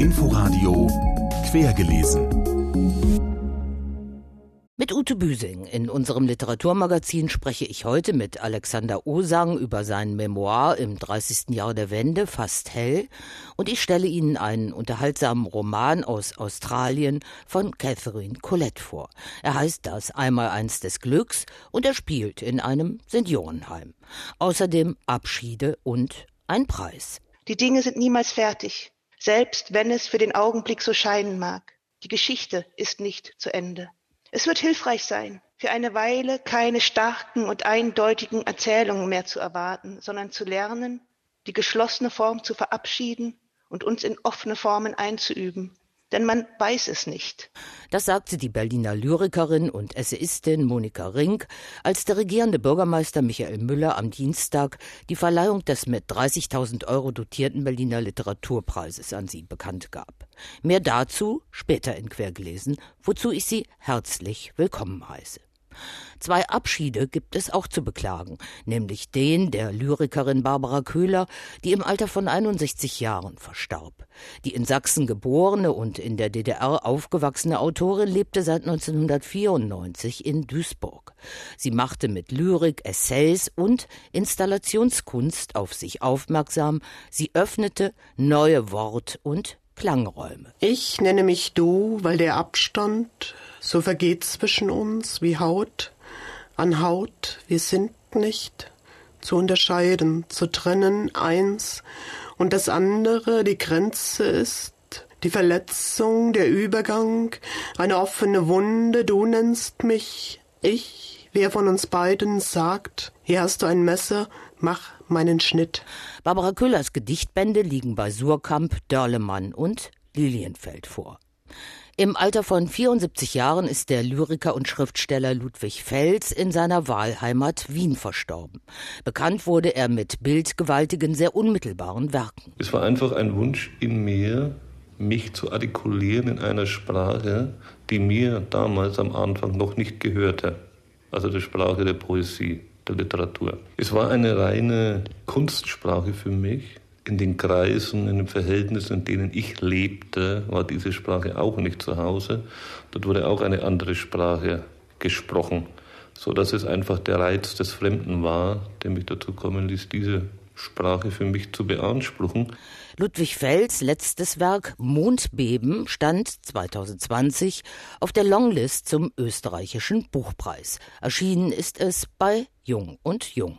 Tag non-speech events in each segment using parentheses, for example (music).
Inforadio Quergelesen. Mit Ute Büsing in unserem Literaturmagazin spreche ich heute mit Alexander Osang über sein Memoir im 30. Jahr der Wende, Fast hell, und ich stelle Ihnen einen unterhaltsamen Roman aus Australien von Catherine Collette vor. Er heißt das Einmaleins des Glücks und er spielt in einem Seniorenheim. Außerdem Abschiede und ein Preis. Die Dinge sind niemals fertig, selbst wenn es für den Augenblick so scheinen mag. Die Geschichte ist nicht zu Ende. Es wird hilfreich sein, für eine Weile keine starken und eindeutigen Erzählungen mehr zu erwarten, sondern zu lernen, die geschlossene Form zu verabschieden und uns in offene Formen einzuüben, denn man weiß es nicht. Das sagte die Berliner Lyrikerin und Essayistin Monika Rink, als der regierende Bürgermeister Michael Müller am Dienstag die Verleihung des mit 30.000 Euro dotierten Berliner Literaturpreises an sie bekannt gab. Mehr dazu später in Quergelesen, wozu ich Sie herzlich willkommen heiße. Zwei Abschiede gibt es auch zu beklagen, nämlich den der Lyrikerin Barbara Köhler, die im Alter von 61 Jahren verstarb. Die in Sachsen geborene und in der DDR aufgewachsene Autorin lebte seit 1994 in Duisburg. Sie machte mit Lyrik, Essays und Installationskunst auf sich aufmerksam. Sie öffnete neue Wort- und Klangräume. Ich nenne mich du, weil der Abstand so vergeht zwischen uns wie Haut an Haut. Wir sind nicht zu unterscheiden, zu trennen eins und das andere die Grenze ist, die Verletzung, der Übergang, eine offene Wunde, du nennst mich, ich, wer von uns beiden sagt, hier hast du ein Messer, mach meinen Schnitt. Barbara Köhlers Gedichtbände liegen bei Surkamp, Dörlemann und Lilienfeld vor. Im Alter von 74 Jahren ist der Lyriker und Schriftsteller Ludwig Fels in seiner Wahlheimat Wien verstorben. Bekannt wurde er mit bildgewaltigen, sehr unmittelbaren Werken. Es war einfach ein Wunsch in mir, mich zu artikulieren in einer Sprache, die mir damals am Anfang noch nicht gehörte. Also die Sprache der Poesie der Literatur. Es war eine reine Kunstsprache für mich. In den Kreisen, in den Verhältnissen, in denen ich lebte, war diese Sprache auch nicht zu Hause. Dort wurde auch eine andere Sprache gesprochen, so dass es einfach der Reiz des Fremden war, der mich dazu kommen ließ, diese Sprache für mich zu beanspruchen. Ludwig Fels letztes Werk Mondbeben stand 2020 auf der Longlist zum österreichischen Buchpreis. Erschienen ist es bei Jung und Jung.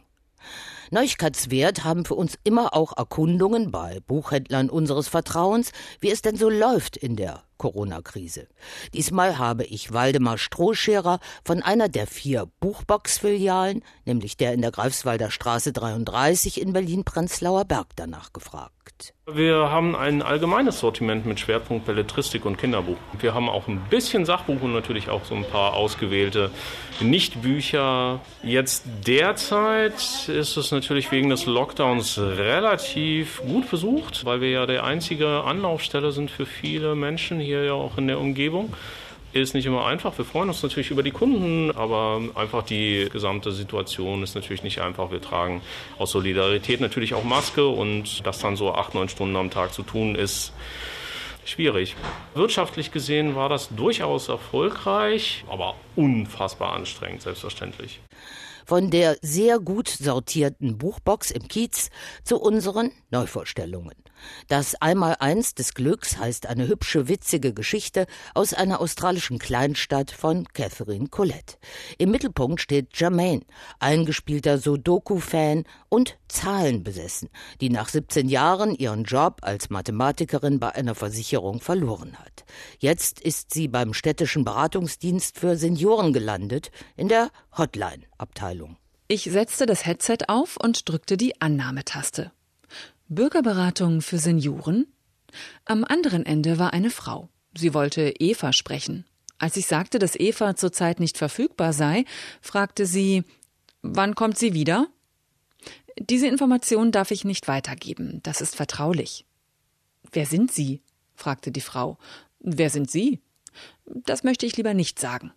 Neuigkeitswert haben für uns immer auch Erkundungen bei Buchhändlern unseres Vertrauens, wie es denn so läuft in der Corona-Krise. Diesmal habe ich Waldemar Strohscherer von einer der vier Buchbox-Filialen, nämlich der in der Greifswalder Straße 33 in Berlin-Prenzlauer Berg, danach gefragt. Wir haben ein allgemeines Sortiment mit Schwerpunkt Belletristik und Kinderbuch. Wir haben auch ein bisschen Sachbuch und natürlich auch so ein paar ausgewählte Nichtbücher. Jetzt derzeit ist es natürlich wegen des Lockdowns relativ gut besucht, weil wir ja der einzige Anlaufstelle sind für viele Menschen hier ja auch in der Umgebung. Ist nicht immer einfach. Wir freuen uns natürlich über die Kunden, aber einfach die gesamte Situation ist natürlich nicht einfach. Wir tragen aus Solidarität natürlich auch Maske und das dann so acht, neun Stunden am Tag zu tun, ist schwierig. Wirtschaftlich gesehen war das durchaus erfolgreich, aber unfassbar anstrengend, selbstverständlich. Von der sehr gut sortierten Buchbox im Kiez zu unseren Neuvorstellungen. Das Einmaleins des Glücks heißt eine hübsche, witzige Geschichte aus einer australischen Kleinstadt von Catherine Collette. Im Mittelpunkt steht Jermaine, eingespielter Sudoku-Fan und Zahlenbesessen, die nach 17 Jahren ihren Job als Mathematikerin bei einer Versicherung verloren hat. Jetzt ist sie beim städtischen Beratungsdienst für Senioren gelandet, in der Hotline-Abteilung. Ich setzte das Headset auf und drückte die Annahmetaste. Bürgerberatung für Senioren? Am anderen Ende war eine Frau. Sie wollte Eva sprechen. Als ich sagte, dass Eva zurzeit nicht verfügbar sei, fragte sie, wann kommt sie wieder? Diese Information darf ich nicht weitergeben, das ist vertraulich. Wer sind Sie? fragte die Frau. Wer sind Sie? Das möchte ich lieber nicht sagen.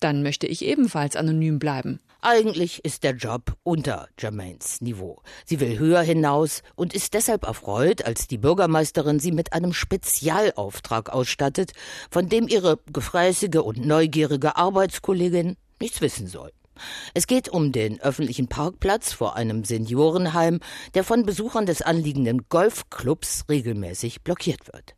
Dann möchte ich ebenfalls anonym bleiben. Eigentlich ist der Job unter Germains Niveau. Sie will höher hinaus und ist deshalb erfreut, als die Bürgermeisterin sie mit einem Spezialauftrag ausstattet, von dem ihre gefräßige und neugierige Arbeitskollegin nichts wissen soll. Es geht um den öffentlichen Parkplatz vor einem Seniorenheim, der von Besuchern des anliegenden Golfclubs regelmäßig blockiert wird.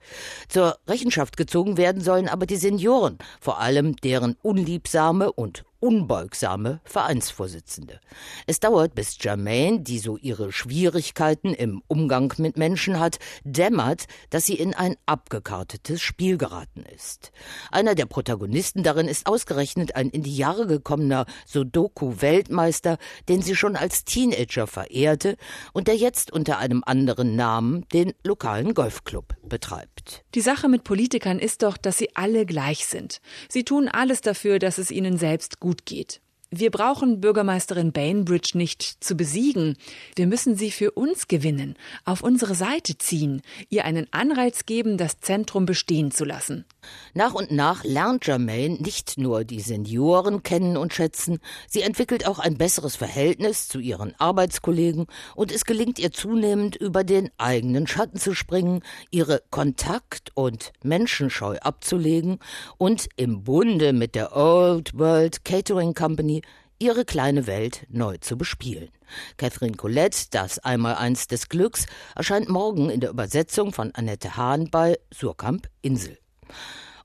Zur Rechenschaft gezogen werden sollen aber die Senioren, vor allem deren unliebsame und unbeugsame Vereinsvorsitzende. Es dauert, bis Germaine, die so ihre Schwierigkeiten im Umgang mit Menschen hat, dämmert, dass sie in ein abgekartetes Spiel geraten ist. Einer der Protagonisten darin ist ausgerechnet ein in die Jahre gekommener Sudoku-Weltmeister, den sie schon als Teenager verehrte und der jetzt unter einem anderen Namen den lokalen Golfclub betreibt. Die Sache mit Politikern ist doch, dass sie alle gleich sind. Sie tun alles dafür, dass es ihnen selbst gut gut geht. Wir brauchen Bürgermeisterin Bainbridge nicht zu besiegen. Wir müssen sie für uns gewinnen, auf unsere Seite ziehen, ihr einen Anreiz geben, das Zentrum bestehen zu lassen. Nach und nach lernt Germaine nicht nur die Senioren kennen und schätzen, sie entwickelt auch ein besseres Verhältnis zu ihren Arbeitskollegen und es gelingt ihr zunehmend über den eigenen Schatten zu springen, ihre Kontakt- und Menschenscheu abzulegen und im Bunde mit der Old World Catering Company ihre kleine Welt neu zu bespielen. Catherine Colette, das Einmaleins des Glücks, erscheint morgen in der Übersetzung von Annette Hahn bei Surkamp Insel.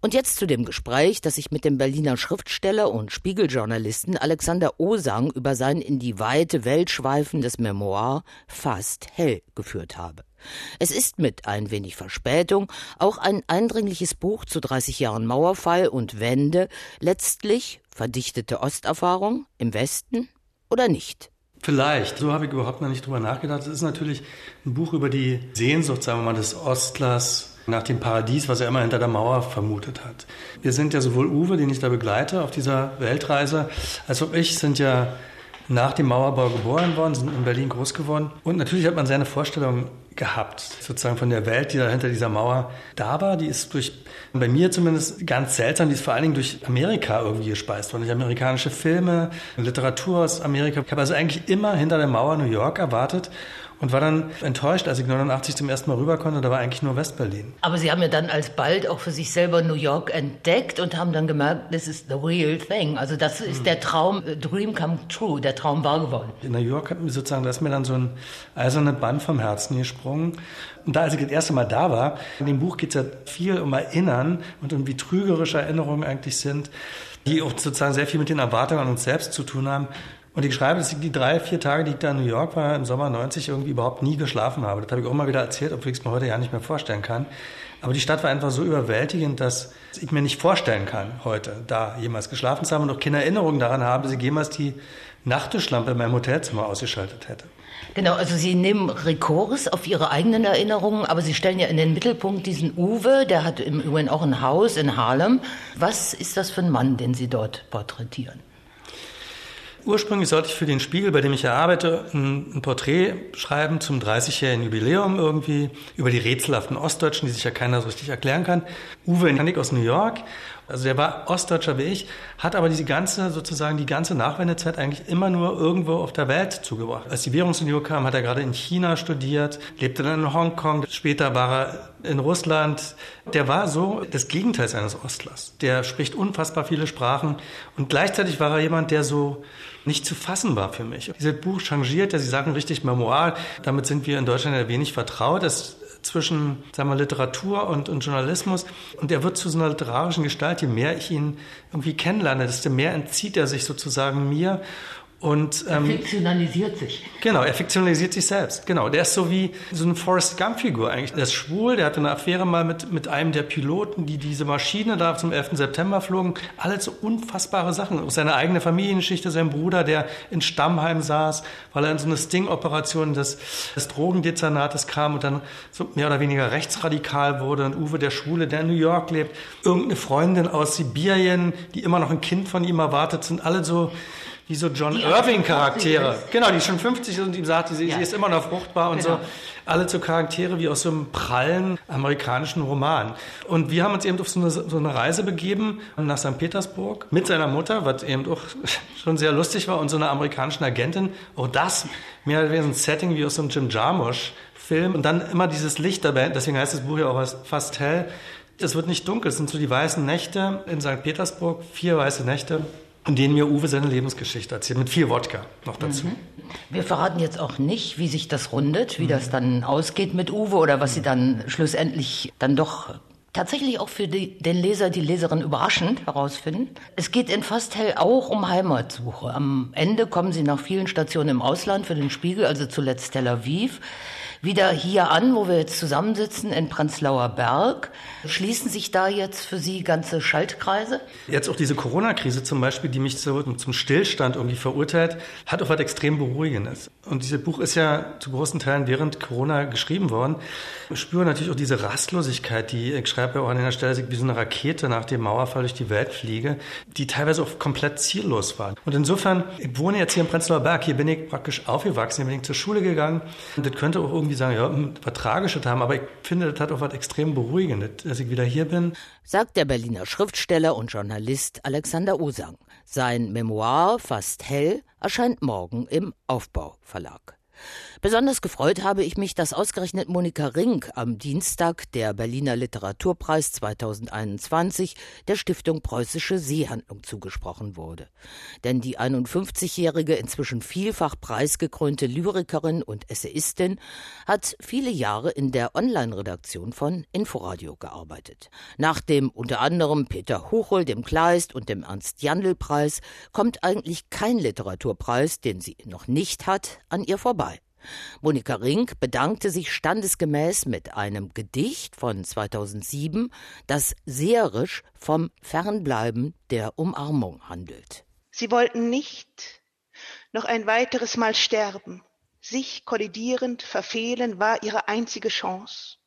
Und jetzt zu dem Gespräch, das ich mit dem Berliner Schriftsteller und Spiegeljournalisten Alexander Osang über sein in die weite Welt schweifendes Memoir Fast hell geführt habe. Es ist mit ein wenig Verspätung auch ein eindringliches Buch zu 30 Jahren Mauerfall und Wende, letztlich verdichtete Osterfahrung im Westen oder nicht? Vielleicht. So habe ich überhaupt noch nicht drüber nachgedacht. Es ist natürlich ein Buch über die Sehnsucht, sagen wir mal, des Ostlers nach dem Paradies, was er immer hinter der Mauer vermutet hat. Wir sind ja sowohl Uwe, den ich da begleite auf dieser Weltreise, als auch ich sind ja nach dem Mauerbau geboren worden, sind in Berlin groß geworden. Und natürlich hat man seine Vorstellung gehabt, sozusagen von der Welt, die da hinter dieser Mauer da war. Die ist durch, bei mir zumindest ganz seltsam, die ist vor allen Dingen durch Amerika irgendwie gespeist worden. Durch amerikanische Filme, Literatur aus Amerika. Ich habe also eigentlich immer hinter der Mauer New York erwartet und war dann enttäuscht, als ich 89 zum ersten Mal rüber konnte. Da war eigentlich nur Westberlin. Aber Sie haben ja dann alsbald auch für sich selber New York entdeckt und haben dann gemerkt, this is the real thing. Also das ist mhm. der Traum, Dream come true, der Traum wahr geworden. In New York hat mir sozusagen, da ist mir dann so ein eiserner Band vom Herzen gesprungen. Und da, als ich das erste Mal da war, in dem Buch geht es ja viel um Erinnern und um wie trügerische Erinnerungen eigentlich sind, die auch sozusagen sehr viel mit den Erwartungen an uns selbst zu tun haben. Und ich schreibe, dass ich die drei, vier Tage, die ich da in New York war, im Sommer 90 irgendwie überhaupt nie geschlafen habe. Das habe ich auch mal wieder erzählt, obwohl ich es mir heute ja nicht mehr vorstellen kann. Aber die Stadt war einfach so überwältigend, dass ich mir nicht vorstellen kann, heute da jemals geschlafen zu haben und auch keine Erinnerung daran habe, dass ich jemals die Nachttischlampe in meinem Hotelzimmer ausgeschaltet hätte. Genau, also Sie nehmen Rekurs auf Ihre eigenen Erinnerungen, aber Sie stellen ja in den Mittelpunkt diesen Uwe, der hat im Übrigen auch ein Haus in Harlem. Was ist das für ein Mann, den Sie dort porträtieren? Ursprünglich sollte ich für den Spiegel, bei dem ich ja arbeite, ein, ein Porträt schreiben zum 30-jährigen Jubiläum irgendwie über die rätselhaften Ostdeutschen, die sich ja keiner so richtig erklären kann. Uwe Hennig aus New York also der war Ostdeutscher wie ich, hat aber diese ganze, sozusagen die ganze Nachwendezeit eigentlich immer nur irgendwo auf der Welt zugebracht. Als die Währungsunion kam, hat er gerade in China studiert, lebte dann in Hongkong, später war er in Russland. Der war so das Gegenteil seines Ostlers. Der spricht unfassbar viele Sprachen und gleichzeitig war er jemand, der so nicht zu fassen war für mich. Dieses Buch changiert, ja, Sie sagen richtig Memoir, damit sind wir in Deutschland ja wenig vertraut. Es zwischen sagen wir, Literatur und, und Journalismus. Und er wird zu so einer literarischen Gestalt. Je mehr ich ihn irgendwie kennenlerne, desto mehr entzieht er sich sozusagen mir. Und, ähm, er fiktionalisiert sich. Genau, er fiktionalisiert sich selbst. Genau, der ist so wie so eine Forrest Gump-Figur eigentlich. Der ist schwul, der hatte eine Affäre mal mit, mit einem der Piloten, die diese Maschine da zum 11. September flogen. Alles so unfassbare Sachen. Seine eigene Familiengeschichte, sein Bruder, der in Stammheim saß, weil er in so eine Sting-Operation des, des Drogendezernates kam und dann so mehr oder weniger rechtsradikal wurde. Und Uwe, der Schwule, der in New York lebt. Irgendeine Freundin aus Sibirien, die immer noch ein Kind von ihm erwartet, sind alle so wie so John Irving-Charaktere. Genau, die schon 50 sind und ihm sagt, sie, ja. sie ist immer noch fruchtbar und genau. so. Alle so Charaktere wie aus so einem prallen amerikanischen Roman. Und wir haben uns eben auf so eine, so eine Reise begeben nach St. Petersburg mit seiner Mutter, was eben auch (laughs) schon sehr lustig war, und so einer amerikanischen Agentin. Auch das mehr oder weniger ein Setting wie aus so einem Jim Jarmusch. Film und dann immer dieses Licht dabei, deswegen heißt das Buch ja auch fast hell. Es wird nicht dunkel, es sind so die weißen Nächte in St. Petersburg, vier weiße Nächte in denen mir Uwe seine Lebensgeschichte erzählt, mit viel Wodka noch dazu. Mhm. Wir verraten jetzt auch nicht, wie sich das rundet, wie mhm. das dann ausgeht mit Uwe oder was sie dann schlussendlich dann doch tatsächlich auch für die, den Leser, die Leserin überraschend herausfinden. Es geht in Fast Hell auch um Heimatsuche. Am Ende kommen sie nach vielen Stationen im Ausland für den Spiegel, also zuletzt Tel Aviv, wieder hier an, wo wir jetzt zusammensitzen, in Prenzlauer Berg. Schließen sich da jetzt für Sie ganze Schaltkreise? Jetzt auch diese Corona-Krise zum Beispiel, die mich so zum Stillstand irgendwie verurteilt, hat auch was extrem Beruhigendes. Und dieses Buch ist ja zu großen Teilen während Corona geschrieben worden. Ich spüre natürlich auch diese Rastlosigkeit, die, ich schreibe ja auch an einer Stelle, wie so eine Rakete nach dem Mauerfall durch die Welt fliege, die teilweise auch komplett ziellos war. Und insofern, ich wohne jetzt hier in Prenzlauer Berg, hier bin ich praktisch aufgewachsen, hier bin ich zur Schule gegangen. Und das könnte auch irgendwie irgendwie sagen, ja, hm, was Tragisches haben, aber ich finde, das hat auch was extrem Beruhigendes, dass ich wieder hier bin. Sagt der Berliner Schriftsteller und Journalist Alexander Osang. Sein Memoir Fast hell erscheint morgen im Aufbau Verlag. Besonders gefreut habe ich mich, dass ausgerechnet Monika Rink am Dienstag der Berliner Literaturpreis 2021 der Stiftung Preußische Seehandlung zugesprochen wurde. Denn die 51-jährige, inzwischen vielfach preisgekrönte Lyrikerin und Essayistin hat viele Jahre in der Online-Redaktion von Inforadio gearbeitet. Nach dem unter anderem Peter Hochul, dem Kleist und dem Ernst-Jandl-Preis kommt eigentlich kein Literaturpreis, den sie noch nicht hat, an ihr vorbei. Monika Rink bedankte sich standesgemäß mit einem Gedicht von 2007, das seherisch vom Fernbleiben der Umarmung handelt. Sie wollten nicht noch ein weiteres Mal sterben. Sich kollidierend verfehlen war ihre einzige Chance.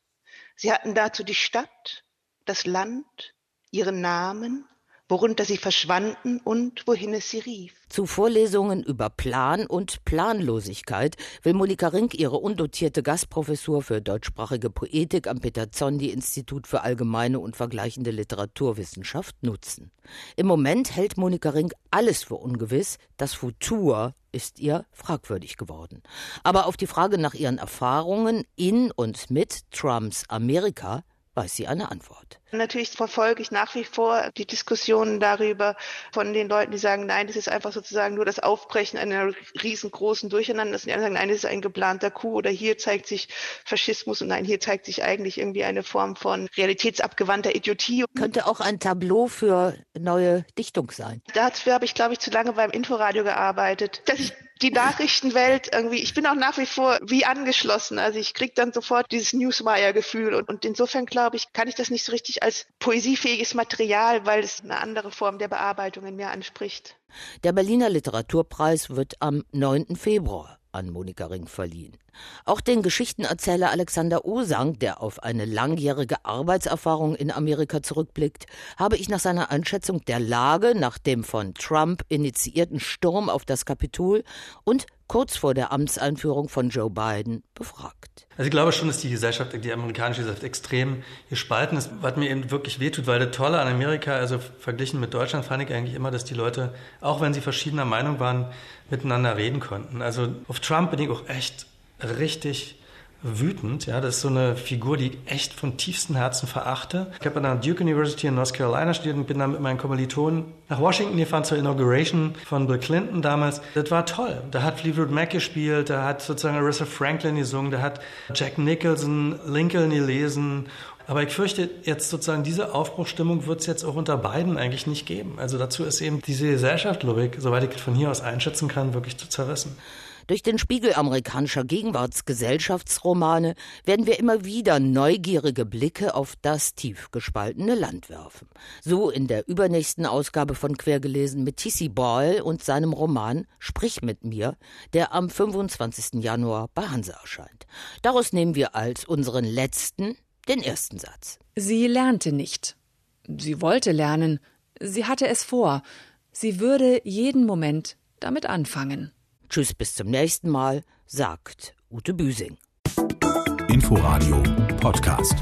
Sie hatten dazu die Stadt, das Land, ihren Namen, worunter sie verschwanden und wohin es sie rief. Zu Vorlesungen über Plan und Planlosigkeit will Monika Rink ihre undotierte Gastprofessur für deutschsprachige Poetik am Peter Zondi Institut für allgemeine und vergleichende Literaturwissenschaft nutzen. Im Moment hält Monika Rink alles für ungewiss, das Futur ist ihr fragwürdig geworden. Aber auf die Frage nach ihren Erfahrungen in und mit Trumps Amerika weiß sie eine Antwort. Natürlich verfolge ich nach wie vor die Diskussionen darüber von den Leuten, die sagen, nein, das ist einfach sozusagen nur das Aufbrechen einer riesengroßen Durcheinander. Die anderen sagen, nein, das ist ein geplanter Coup oder hier zeigt sich Faschismus und nein, hier zeigt sich eigentlich irgendwie eine Form von realitätsabgewandter Idiotie. Könnte auch ein Tableau für neue Dichtung sein. Dafür habe ich, glaube ich, zu lange beim Inforadio gearbeitet, dass ich die Nachrichtenwelt irgendwie, ich bin auch nach wie vor wie angeschlossen. Also ich kriege dann sofort dieses Newswire-Gefühl und, und insofern glaube ich, kann ich das nicht so richtig als poesiefähiges Material, weil es eine andere Form der Bearbeitung in mir anspricht. Der Berliner Literaturpreis wird am 9. Februar an Monika Ring verliehen. Auch den Geschichtenerzähler Alexander Osang, der auf eine langjährige Arbeitserfahrung in Amerika zurückblickt, habe ich nach seiner Einschätzung der Lage nach dem von Trump initiierten Sturm auf das Kapitol und kurz vor der Amtseinführung von Joe Biden befragt. Also ich glaube schon, dass die Gesellschaft, die amerikanische Gesellschaft extrem gespalten ist, was mir eben wirklich wehtut, weil das Tolle an Amerika, also verglichen mit Deutschland, fand ich eigentlich immer, dass die Leute, auch wenn sie verschiedener Meinung waren, miteinander reden konnten. Also auf Trump bin ich auch echt richtig wütend. Ja, das ist so eine Figur, die ich echt von tiefstem Herzen verachte. Ich habe an der Duke University in North Carolina studiert und bin dann mit meinen Kommilitonen nach Washington gefahren zur Inauguration von Bill Clinton damals. Das war toll. Da hat Fleetwood Mac gespielt, da hat sozusagen Arissa Franklin gesungen, da hat Jack Nicholson Lincoln gelesen aber ich fürchte, jetzt sozusagen diese Aufbruchstimmung wird es jetzt auch unter beiden eigentlich nicht geben. Also dazu ist eben diese Gesellschaft, glaube ich, soweit ich von hier aus einschätzen kann, wirklich zu zerrissen. Durch den Spiegel amerikanischer Gegenwartsgesellschaftsromane werden wir immer wieder neugierige Blicke auf das tief gespaltene Land werfen. So in der übernächsten Ausgabe von Quergelesen mit T.C. Boyle und seinem Roman Sprich mit mir, der am 25. Januar bei Hansa erscheint. Daraus nehmen wir als unseren letzten den ersten Satz. Sie lernte nicht. Sie wollte lernen. Sie hatte es vor. Sie würde jeden Moment damit anfangen. Tschüss, bis zum nächsten Mal, sagt Ute Büsing. Inforadio Podcast.